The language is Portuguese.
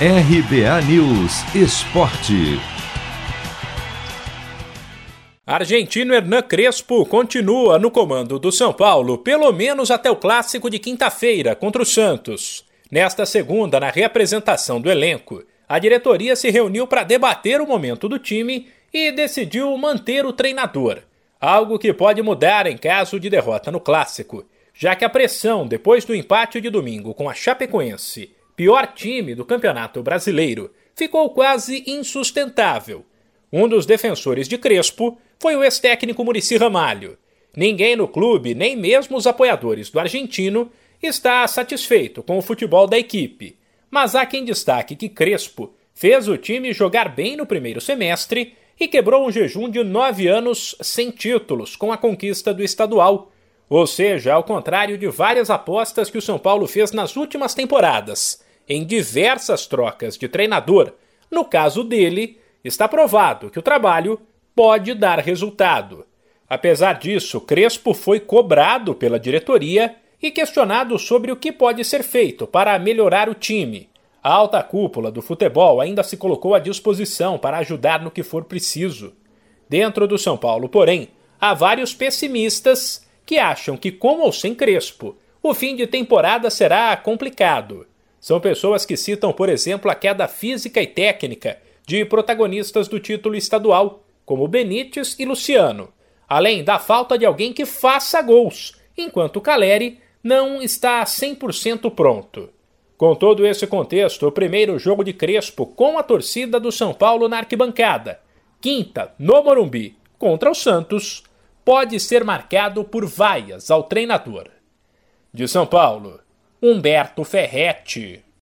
RBA News Esporte. Argentino Hernan Crespo continua no comando do São Paulo, pelo menos até o clássico de quinta-feira contra o Santos. Nesta segunda, na reapresentação do elenco, a diretoria se reuniu para debater o momento do time e decidiu manter o treinador, algo que pode mudar em caso de derrota no clássico, já que a pressão depois do empate de domingo com a Chapecoense pior time do Campeonato Brasileiro, ficou quase insustentável. Um dos defensores de Crespo foi o ex-técnico Murici Ramalho. Ninguém no clube, nem mesmo os apoiadores do argentino, está satisfeito com o futebol da equipe. Mas há quem destaque que Crespo fez o time jogar bem no primeiro semestre e quebrou um jejum de nove anos sem títulos com a conquista do estadual. Ou seja, ao contrário de várias apostas que o São Paulo fez nas últimas temporadas, em diversas trocas de treinador, no caso dele, está provado que o trabalho pode dar resultado. Apesar disso, Crespo foi cobrado pela diretoria e questionado sobre o que pode ser feito para melhorar o time. A alta cúpula do futebol ainda se colocou à disposição para ajudar no que for preciso. Dentro do São Paulo, porém, há vários pessimistas que acham que, com ou sem Crespo, o fim de temporada será complicado. São pessoas que citam, por exemplo, a queda física e técnica de protagonistas do título estadual, como Benítez e Luciano, além da falta de alguém que faça gols, enquanto Caleri não está 100% pronto. Com todo esse contexto, o primeiro jogo de Crespo com a torcida do São Paulo na arquibancada, quinta no Morumbi, contra o Santos, pode ser marcado por vaias ao treinador. De São Paulo, Humberto Ferretti.